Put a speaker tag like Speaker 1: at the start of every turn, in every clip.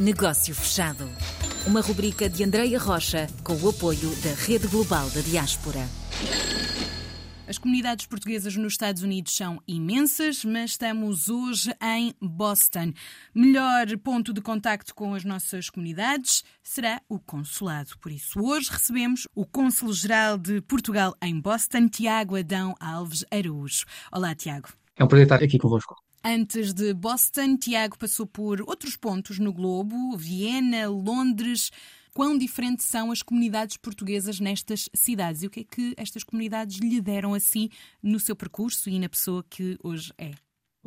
Speaker 1: Negócio Fechado. Uma rubrica de Andreia Rocha com o apoio da Rede Global da Diaspora.
Speaker 2: As comunidades portuguesas nos Estados Unidos são imensas, mas estamos hoje em Boston. Melhor ponto de contacto com as nossas comunidades será o consulado. Por isso, hoje recebemos o Cônsul-Geral de Portugal em Boston, Tiago Adão Alves Araújo. Olá, Tiago.
Speaker 3: É um prazer estar aqui convosco.
Speaker 2: Antes de Boston, Tiago passou por outros pontos no globo, Viena, Londres. Quão diferentes são as comunidades portuguesas nestas cidades e o que é que estas comunidades lhe deram assim no seu percurso e na pessoa que hoje é?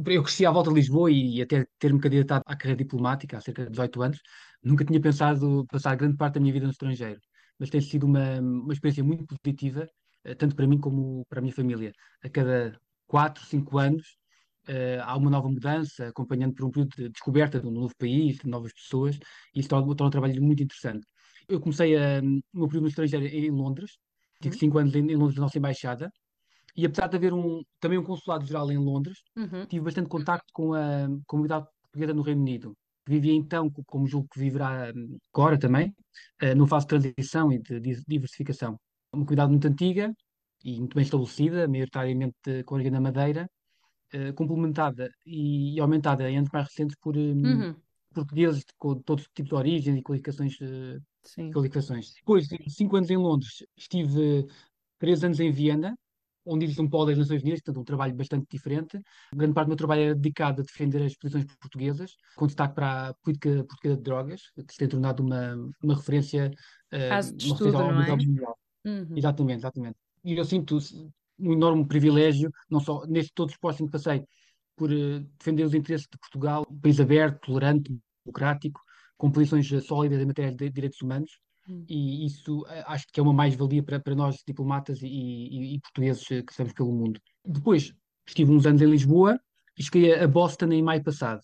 Speaker 3: Eu cresci à volta de Lisboa e até ter-me candidatado à carreira diplomática há cerca de 18 anos, nunca tinha pensado passar grande parte da minha vida no estrangeiro. Mas tem sido uma, uma experiência muito positiva, eh, tanto para mim como para a minha família. A cada 4, 5 anos uh, há uma nova mudança, acompanhando por um período de descoberta de um novo país, de novas pessoas, e isso torna, torna um trabalho muito interessante. Eu comecei a, um, o meu período no estrangeiro em Londres, tive 5 uhum. anos em, em Londres na nossa embaixada, e apesar de haver um, também um consulado geral em Londres, uhum. tive bastante contacto com a comunidade portuguesa no Reino Unido. Vivia então, como julgo que viverá hum, agora também, uh, numa fase de transição e de, de diversificação. Uma comunidade muito antiga e muito bem estabelecida, maioritariamente com origem na Madeira, uh, complementada e, aumentada em anos mais recentes por um, uhum. portugueses com todo tipo de origens e qualificações. Uh, qualificações. Depois de cinco anos em Londres, estive três anos em Viena, onde existe um polo das Nações Unidas, portanto um trabalho bastante diferente. Grande parte do meu trabalho era dedicado a defender as posições portuguesas, com destaque para a política portuguesa de drogas, que se tem tornado uma, uma referência
Speaker 2: uh, Caso de estudo, não é?
Speaker 3: mundial. Uhum. Exatamente, exatamente. E eu sinto um enorme privilégio, não só nestes todos os postos em que passei, por uh, defender os interesses de Portugal, um país aberto, tolerante, democrático, com posições eh, sólidas em matéria de direitos humanos, hum. e isso uh, acho que é uma mais-valia para, para nós, diplomatas e, e, e portugueses que estamos pelo mundo. Depois, estive uns anos em Lisboa e cheguei a Boston em maio passado,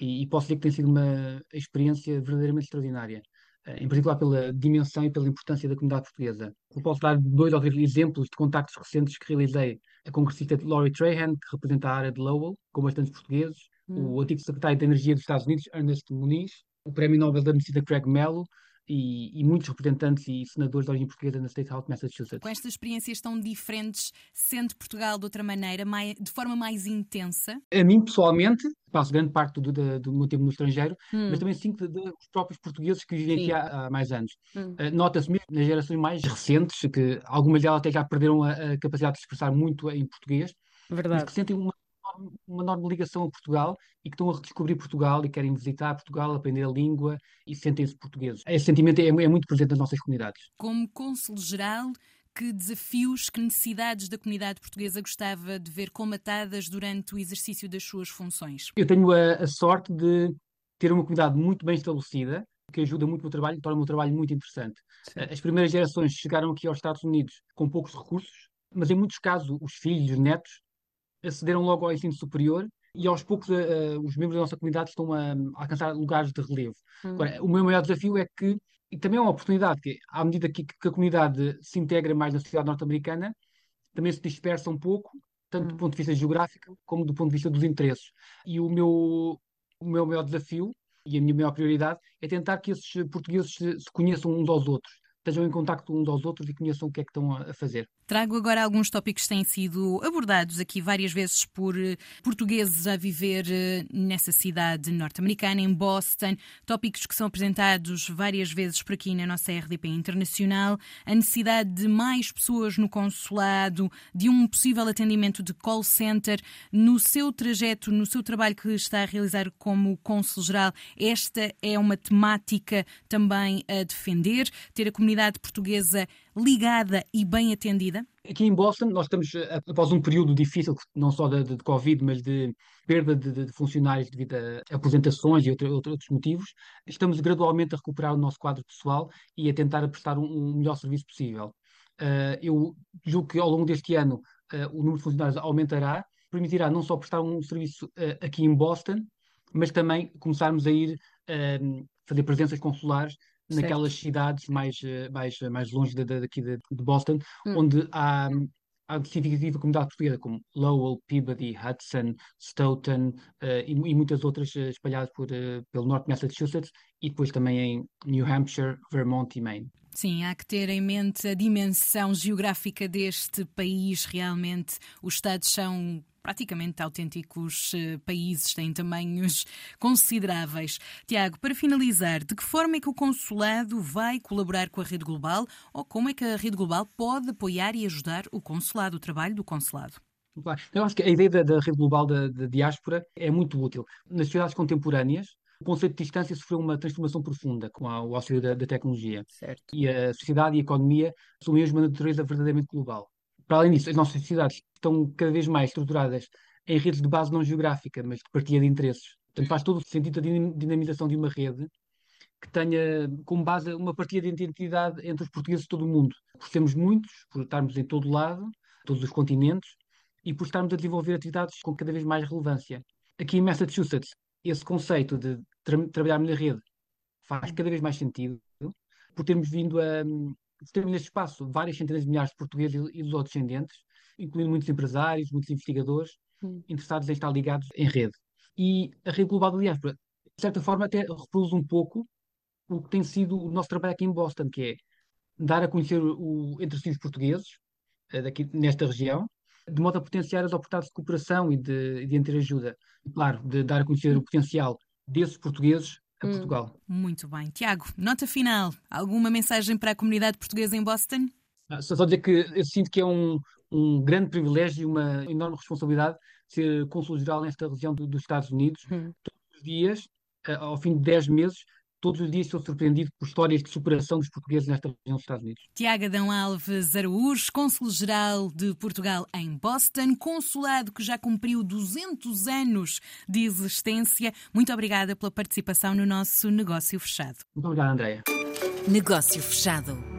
Speaker 3: e, e posso dizer que tem sido uma experiência verdadeiramente extraordinária. Eh, em particular pela dimensão e pela importância da comunidade portuguesa. Eu posso dar dois ou três exemplos de contactos recentes que realizei. A congressista Laurie Trahan, que representa a área de Lowell, com bastantes portugueses, hum. o antigo secretário de Energia dos Estados Unidos, Ernest Muniz, o Prémio Nobel da Medicina Craig Mello, e, e, muitos representantes e senadores de origem portuguesa na State House de Massachusetts.
Speaker 2: Com estas experiências tão diferentes, sente Portugal de outra maneira, mais, de forma mais intensa?
Speaker 3: A mim, pessoalmente, passo grande parte do, do, do meu tempo no estrangeiro, hum. mas também sinto dos próprios portugueses que vivem Sim. aqui há, há, mais anos. Hum. Uh, Nota-se mesmo nas gerações mais recentes, que algumas delas até já perderam a, a capacidade de expressar muito em português, Verdade. mas que sentem uma uma enorme ligação a Portugal e que estão a redescobrir Portugal e querem visitar Portugal, aprender a língua e sentem-se portugueses. Esse sentimento é, é muito presente nas nossas comunidades.
Speaker 2: Como cônsul-geral, que desafios, que necessidades da comunidade portuguesa gostava de ver comatadas durante o exercício das suas funções?
Speaker 3: Eu tenho a, a sorte de ter uma comunidade muito bem estabelecida, que ajuda muito o meu trabalho e torna o meu trabalho muito interessante. Sim. As primeiras gerações chegaram aqui aos Estados Unidos com poucos recursos, mas em muitos casos os filhos, os netos, acederam logo ao ensino superior e aos poucos uh, os membros da nossa comunidade estão a, a alcançar lugares de relevo. Hum. Agora, o meu maior desafio é que, e também é uma oportunidade, que à medida que, que a comunidade se integra mais na sociedade norte-americana, também se dispersa um pouco, tanto hum. do ponto de vista geográfico como do ponto de vista dos interesses. E o meu, o meu maior desafio e a minha maior prioridade é tentar que esses portugueses se, se conheçam uns aos outros estejam em contacto uns aos outros e conheçam o que é que estão a fazer.
Speaker 2: Trago agora alguns tópicos que têm sido abordados aqui várias vezes por eh, portugueses a viver eh, nessa cidade norte-americana, em Boston, tópicos que são apresentados várias vezes por aqui na nossa RDP Internacional, a necessidade de mais pessoas no consulado, de um possível atendimento de call center. No seu trajeto, no seu trabalho que está a realizar como cônsul-geral, esta é uma temática também a defender, ter a comunidade comunidade portuguesa ligada e bem atendida?
Speaker 3: Aqui em Boston, nós estamos eh, após um período difícil, não só de, de, Covid, mas de perda de, de, funcionários devido a aposentações e outro, outros motivos, estamos gradualmente a recuperar o nosso quadro pessoal e a tentar prestar um, um melhor serviço possível. Uh, eu julgo que ao longo deste ano uh, o número de funcionários aumentará, permitirá não só prestar um serviço uh, aqui em Boston, mas também começarmos a ir fazer presenças consulares naquelas cidades mais, eh, mais, mais longe de, de, daqui de, de Boston, hum. onde há há significativa comunidade portuguesa, como Lowell, Peabody, Hudson, Stoughton uh, e, e, muitas outras uh, espalhadas por, uh, pelo norte de Massachusetts e depois também em New Hampshire, Vermont e Maine.
Speaker 2: Sim, há que ter em mente a dimensão geográfica deste país. Realmente, os Estados são praticamente autênticos eh, países, têm tamanhos consideráveis. Tiago, para finalizar, de que forma é que o consulado vai colaborar com a Rede Global ou como é que a Rede Global pode apoiar e ajudar o consulado, o trabalho do consulado?
Speaker 3: Eu acho que a ideia da, da rede global da, da diáspora é muito útil. Nas sociedades contemporâneas, o conceito de distância sofreu uma transformação profunda com o auxílio da, da tecnologia.
Speaker 2: Certo.
Speaker 3: E a sociedade e a economia assumem hoje uma natureza verdadeiramente global. Para além disso, as nossas sociedades estão cada vez mais estruturadas em redes de base não geográfica, mas de partilha de interesses. Portanto, faz todo o sentido a dinamização de uma rede que tenha como base uma partilha de identidade entre os portugueses de todo o mundo. Por sermos muitos, por estarmos em todo lado, todos os continentes, e por estarmos a desenvolver atividades com cada vez mais relevância. Aqui em Massachusetts, esse conceito de tra trabalharmos na rede faz cada vez mais sentido, por termos vindo a termos neste espaço várias centenas de milhares de portugueses e dos descendentes, incluindo muitos empresários, muitos investigadores interessados em estar ligados em rede. E a rede global da diáspora, de certa forma, até reproduz um pouco o que tem sido o nosso trabalho aqui em Boston, que é dar a conhecer o, entre si os portugueses, eh, daqui, nesta região, de modo a potenciar as oportunidades de cooperação e de, de interajuda. E, claro, de dar a conhecer o potencial desses portugueses a hum. Portugal.
Speaker 2: Muito bem. Tiago, nota final. Alguma mensagem para a comunidade portuguesa em Boston?
Speaker 3: Ah, só, só dizer que eu sinto que é um, um grande privilégio e uma enorme responsabilidade ser cônsul-geral nesta região do, dos Estados Unidos. Hum. Todos os dias, ah, ao fim de 10 meses, todos os dias sou surpreendido por histórias de superação dos portugueses nesta região dos Estados Unidos.
Speaker 2: Tiago Adão Alves Araújo, Cônsul-Geral de Portugal em Boston, consulado que já cumpriu 200 anos de existência. Muito obrigada pela participação no nosso Negócio Fechado.
Speaker 3: Muito obrigado, Andréia.
Speaker 1: Negócio Fechado.